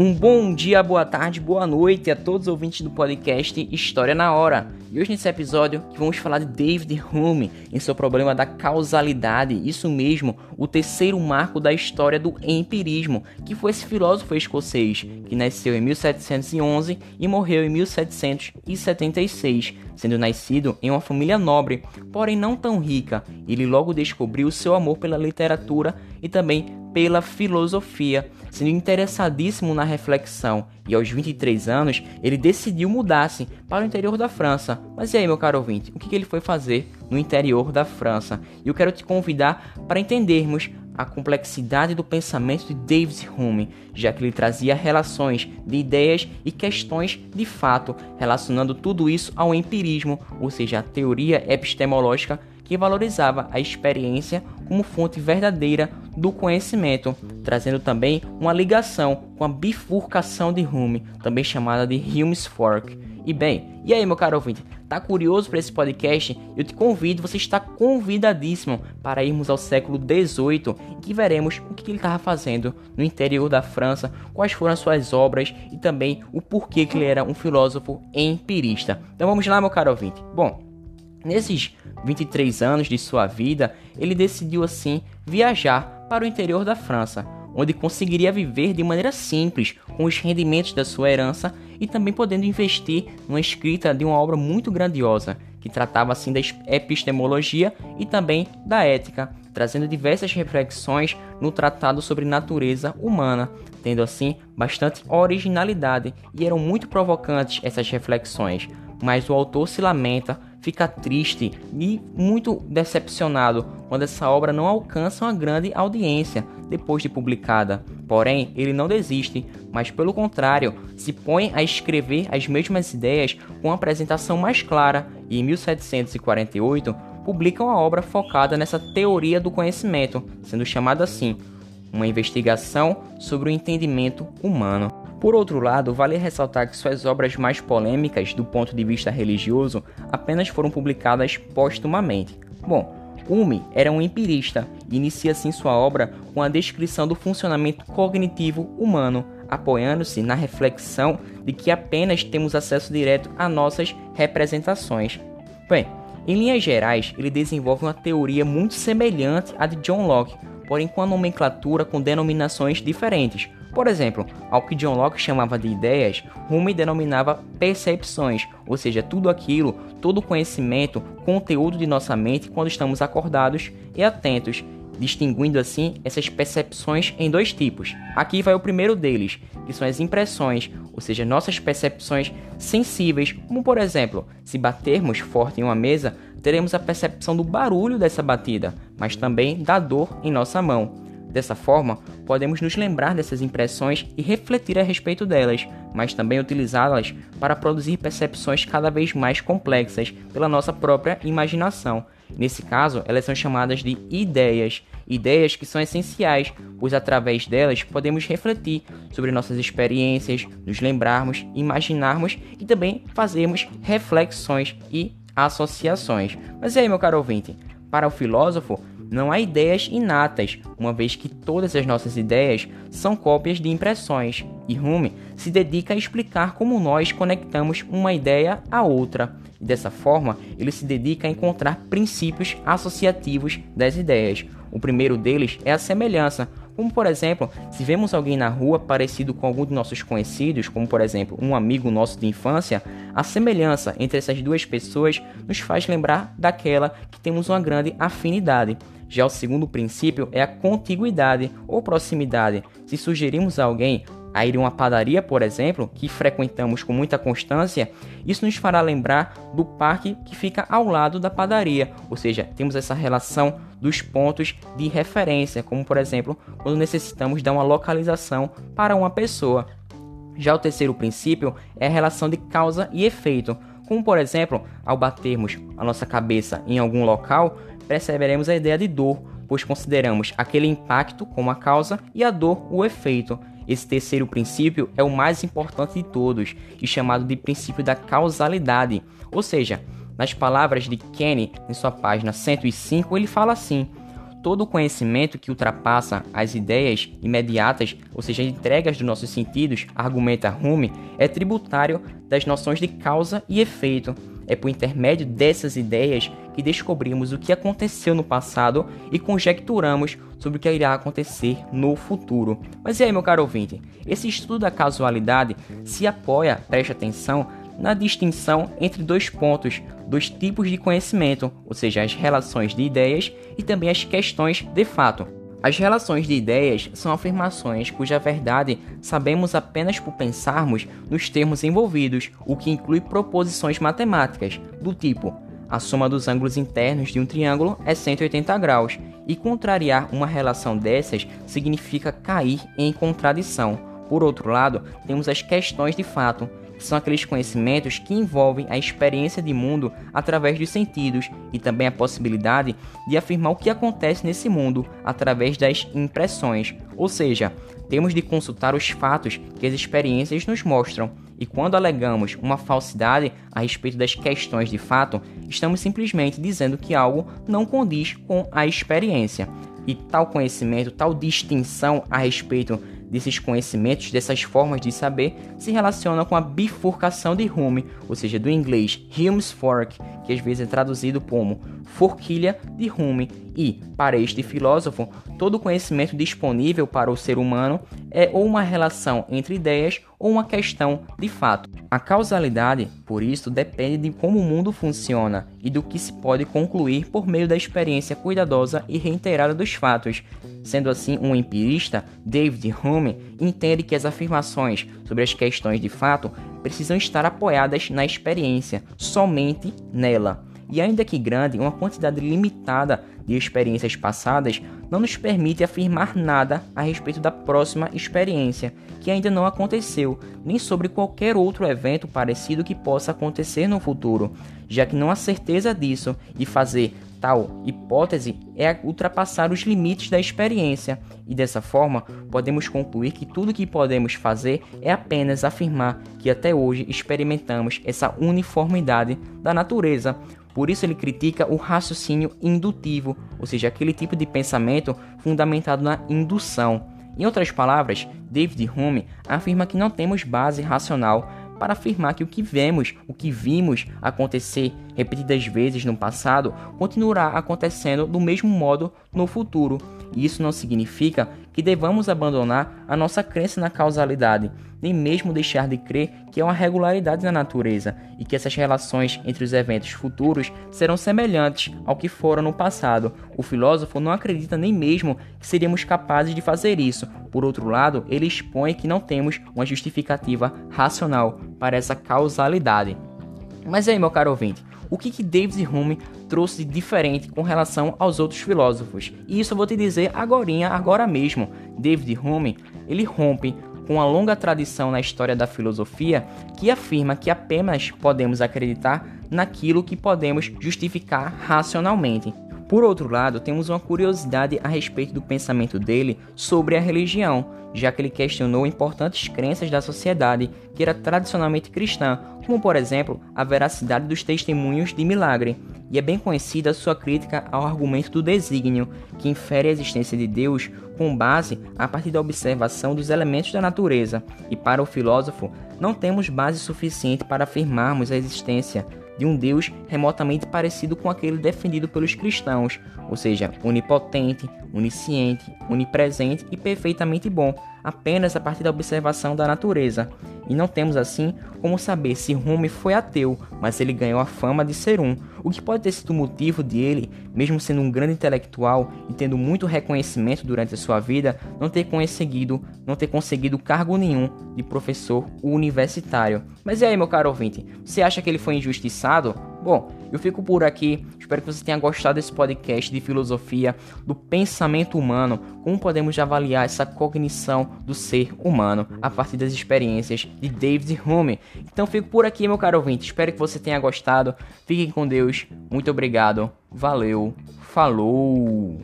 Um bom dia, boa tarde, boa noite a todos os ouvintes do podcast História na Hora. E hoje nesse episódio vamos falar de David Hume em seu problema da causalidade, isso mesmo, o terceiro marco da história do empirismo, que foi esse filósofo escocês que nasceu em 1711 e morreu em 1776, sendo nascido em uma família nobre, porém não tão rica. Ele logo descobriu seu amor pela literatura e também pela filosofia, sendo interessadíssimo na reflexão, e aos 23 anos ele decidiu mudar-se para o interior da França. Mas e aí, meu caro ouvinte, o que ele foi fazer no interior da França? E eu quero te convidar para entendermos a complexidade do pensamento de David Hume, já que ele trazia relações de ideias e questões de fato, relacionando tudo isso ao empirismo, ou seja, a teoria epistemológica que valorizava a experiência como fonte verdadeira do conhecimento, trazendo também uma ligação com a bifurcação de Hume, também chamada de Hume's Fork. E bem, e aí meu caro ouvinte, tá curioso para esse podcast? Eu te convido, você está convidadíssimo para irmos ao século XVIII e que veremos o que ele estava fazendo no interior da França, quais foram as suas obras e também o porquê que ele era um filósofo empirista. Então vamos lá meu caro ouvinte. Bom, Nesses 23 anos de sua vida, ele decidiu assim viajar para o interior da França, onde conseguiria viver de maneira simples com os rendimentos da sua herança e também podendo investir numa escrita de uma obra muito grandiosa, que tratava assim da epistemologia e também da ética, trazendo diversas reflexões no tratado sobre natureza humana, tendo assim bastante originalidade e eram muito provocantes essas reflexões. Mas o autor se lamenta fica triste e muito decepcionado quando essa obra não alcança uma grande audiência depois de publicada. Porém, ele não desiste, mas pelo contrário, se põe a escrever as mesmas ideias com uma apresentação mais clara e em 1748 publica uma obra focada nessa teoria do conhecimento, sendo chamada assim, uma investigação sobre o entendimento humano. Por outro lado, vale ressaltar que suas obras mais polêmicas do ponto de vista religioso apenas foram publicadas póstumamente. Bom, Hume era um empirista e inicia assim sua obra com a descrição do funcionamento cognitivo humano, apoiando-se na reflexão de que apenas temos acesso direto a nossas representações. Bem, em linhas gerais, ele desenvolve uma teoria muito semelhante à de John Locke, porém com a nomenclatura com denominações diferentes, por exemplo, ao que John Locke chamava de ideias, Hume denominava percepções, ou seja, tudo aquilo, todo conhecimento, conteúdo de nossa mente quando estamos acordados e atentos, distinguindo assim essas percepções em dois tipos. Aqui vai o primeiro deles, que são as impressões, ou seja, nossas percepções sensíveis, como por exemplo, se batermos forte em uma mesa, teremos a percepção do barulho dessa batida, mas também da dor em nossa mão. Dessa forma, podemos nos lembrar dessas impressões e refletir a respeito delas, mas também utilizá-las para produzir percepções cada vez mais complexas pela nossa própria imaginação. Nesse caso, elas são chamadas de ideias, ideias que são essenciais, pois através delas podemos refletir sobre nossas experiências, nos lembrarmos, imaginarmos e também fazermos reflexões e associações. Mas e aí, meu caro ouvinte? Para o filósofo, não há ideias inatas, uma vez que todas as nossas ideias são cópias de impressões, e Hume se dedica a explicar como nós conectamos uma ideia a outra. E dessa forma, ele se dedica a encontrar princípios associativos das ideias. O primeiro deles é a semelhança, como por exemplo, se vemos alguém na rua parecido com algum de nossos conhecidos, como por exemplo um amigo nosso de infância, a semelhança entre essas duas pessoas nos faz lembrar daquela que temos uma grande afinidade. Já o segundo princípio é a contiguidade ou proximidade. Se sugerimos a alguém a ir a uma padaria, por exemplo, que frequentamos com muita constância, isso nos fará lembrar do parque que fica ao lado da padaria, ou seja, temos essa relação dos pontos de referência, como por exemplo, quando necessitamos dar uma localização para uma pessoa. Já o terceiro princípio é a relação de causa e efeito, como por exemplo, ao batermos a nossa cabeça em algum local, perceberemos a ideia de dor, pois consideramos aquele impacto como a causa e a dor o efeito. Esse terceiro princípio é o mais importante de todos e chamado de princípio da causalidade. Ou seja, nas palavras de Kenny em sua página 105, ele fala assim: todo conhecimento que ultrapassa as ideias imediatas, ou seja, entregas dos nossos sentidos, argumenta Hume, é tributário das noções de causa e efeito. É por intermédio dessas ideias que descobrimos o que aconteceu no passado e conjecturamos sobre o que irá acontecer no futuro. Mas e aí, meu caro ouvinte? Esse estudo da casualidade se apoia, preste atenção, na distinção entre dois pontos, dois tipos de conhecimento, ou seja, as relações de ideias e também as questões de fato. As relações de ideias são afirmações cuja verdade sabemos apenas por pensarmos nos termos envolvidos, o que inclui proposições matemáticas, do tipo a soma dos ângulos internos de um triângulo é 180 graus, e contrariar uma relação dessas significa cair em contradição. Por outro lado, temos as questões de fato, são aqueles conhecimentos que envolvem a experiência de mundo através dos sentidos e também a possibilidade de afirmar o que acontece nesse mundo através das impressões, ou seja, temos de consultar os fatos que as experiências nos mostram. E quando alegamos uma falsidade a respeito das questões de fato, estamos simplesmente dizendo que algo não condiz com a experiência. E tal conhecimento, tal distinção a respeito desses conhecimentos, dessas formas de saber, se relacionam com a bifurcação de Hume, ou seja, do inglês Hume's Fork, que às vezes é traduzido como forquilha de Hume, e, para este filósofo, todo conhecimento disponível para o ser humano é ou uma relação entre ideias ou uma questão de fato. A causalidade, por isso, depende de como o mundo funciona e do que se pode concluir por meio da experiência cuidadosa e reiterada dos fatos. Sendo assim, um empirista, David Hume, entende que as afirmações sobre as questões de fato precisam estar apoiadas na experiência, somente nela. E ainda que grande, uma quantidade limitada de experiências passadas não nos permite afirmar nada a respeito da próxima experiência, que ainda não aconteceu, nem sobre qualquer outro evento parecido que possa acontecer no futuro, já que não há certeza disso e fazer Tal hipótese é ultrapassar os limites da experiência, e dessa forma podemos concluir que tudo que podemos fazer é apenas afirmar que até hoje experimentamos essa uniformidade da natureza. Por isso ele critica o raciocínio indutivo, ou seja, aquele tipo de pensamento fundamentado na indução. Em outras palavras, David Hume afirma que não temos base racional para afirmar que o que vemos, o que vimos acontecer repetidas vezes no passado, continuará acontecendo do mesmo modo no futuro. Isso não significa que devamos abandonar a nossa crença na causalidade, nem mesmo deixar de crer que é uma regularidade na natureza e que essas relações entre os eventos futuros serão semelhantes ao que foram no passado. O filósofo não acredita nem mesmo que seríamos capazes de fazer isso. Por outro lado, ele expõe que não temos uma justificativa racional para essa causalidade. Mas aí, meu caro ouvinte, o que, que David Hume trouxe de diferente com relação aos outros filósofos? E isso eu vou te dizer agora, agora mesmo. David Hume, ele rompe com uma longa tradição na história da filosofia que afirma que apenas podemos acreditar naquilo que podemos justificar racionalmente. Por outro lado, temos uma curiosidade a respeito do pensamento dele sobre a religião, já que ele questionou importantes crenças da sociedade que era tradicionalmente cristã, como por exemplo a veracidade dos testemunhos de milagre. E é bem conhecida sua crítica ao argumento do desígnio, que infere a existência de Deus com base a partir da observação dos elementos da natureza. E para o filósofo, não temos base suficiente para afirmarmos a existência de um Deus remotamente parecido com aquele defendido pelos cristãos, ou seja, onipotente, onisciente, onipresente e perfeitamente bom, apenas a partir da observação da natureza. E não temos assim como saber se Hume foi ateu, mas ele ganhou a fama de ser um, o que pode ter sido o motivo de ele, mesmo sendo um grande intelectual e tendo muito reconhecimento durante a sua vida, não ter conseguido, não ter conseguido cargo nenhum de professor universitário. Mas e aí, meu caro ouvinte, você acha que ele foi injustiçado? Bom, eu fico por aqui. Espero que você tenha gostado desse podcast de filosofia do pensamento humano, como podemos avaliar essa cognição do ser humano a partir das experiências de David Hume. Então fico por aqui, meu caro ouvinte. Espero que você tenha gostado. Fiquem com Deus. Muito obrigado. Valeu. Falou.